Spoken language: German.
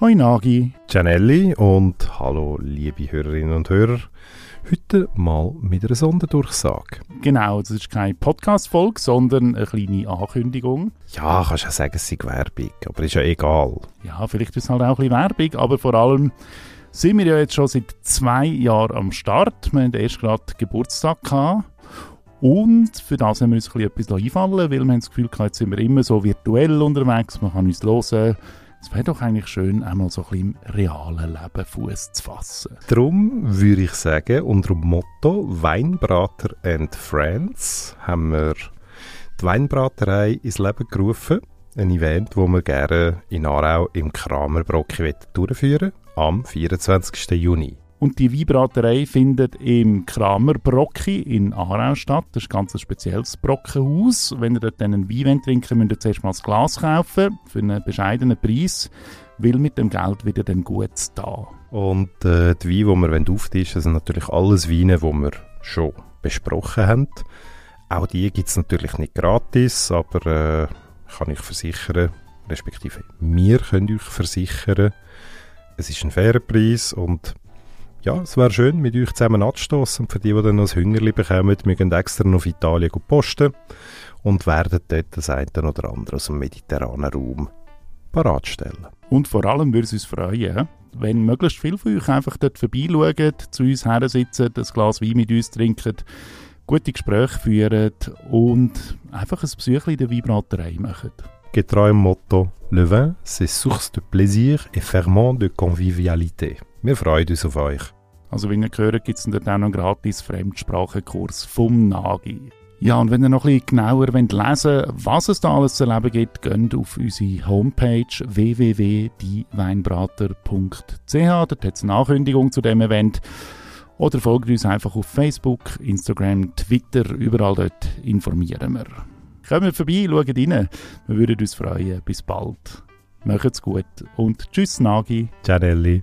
Hoi Nagi. Gianelli und hallo liebe Hörerinnen und Hörer. Heute mal mit einer Sonderdurchsage. Genau, das ist keine Podcast-Folge, sondern eine kleine Ankündigung. Ja, kannst ja sagen, es sei Werbung, aber ist ja egal. Ja, vielleicht ist es halt auch ein bisschen Werbung, aber vor allem sind wir ja jetzt schon seit zwei Jahren am Start. Wir hatten erst gerade Geburtstag gehabt. Und für das haben wir uns ein bisschen etwas einfallen weil wir haben das Gefühl gehabt, jetzt sind wir immer so virtuell unterwegs, man kann uns hören, es wäre doch eigentlich schön, einmal so ein bisschen im realen Leben Fuß zu fassen. Darum würde ich sagen, unter dem Motto Weinbrater and Friends haben wir die Weinbraterei ins Leben gerufen. Ein Event, das wir gerne in Aarau im Kramerbrocki durchführen am 24. Juni. Und die Weinbraterei findet im Kramer Brocki in Aarau statt. Das ist ein ganz spezielles Brockenhaus. Wenn ihr dort einen Wein trinken müsst ihr zuerst mal das Glas kaufen, für einen bescheidenen Preis, weil mit dem Geld wieder dann gut da. Und äh, die Weine, die wir auftischen sind natürlich alles Weine, die wir schon besprochen haben. Auch die gibt es natürlich nicht gratis, aber äh, kann ich versichern, respektive wir können euch versichern, es ist ein fairer Preis und ja, es wäre schön, mit euch zusammen anzustoßen. Und für die, die dann noch ein Hüngerli bekommen, gehen extra noch auf Italien posten und werden dort das eine oder andere aus dem mediterranen Raum parat stellen. Und vor allem würde es uns freuen, wenn möglichst viele von euch einfach dort vorbeischauen, zu uns her sitzen, ein Glas Wein mit uns trinken, gute Gespräche führen und einfach ein Besuch in der Weinbraterei machen. Getreu im Motto Le vin, c'est source de plaisir et ferment de convivialité. Wir freuen uns auf euch. Also wie ihr gehört, gibt es dort auch noch einen gratis Fremdsprachenkurs vom Nagi. Ja, und wenn ihr noch ein bisschen genauer wollt lesen was es da alles zu erleben gibt, geht auf unsere Homepage www.dieweinbrater.ch. Dort hat es eine Ankündigung zu dem Event. Oder folgt uns einfach auf Facebook, Instagram, Twitter, überall dort informieren wir. Kommt vorbei, schaut rein. Wir würden uns freuen. Bis bald. Macht's gut und tschüss, Nagi. Ciao, Elli.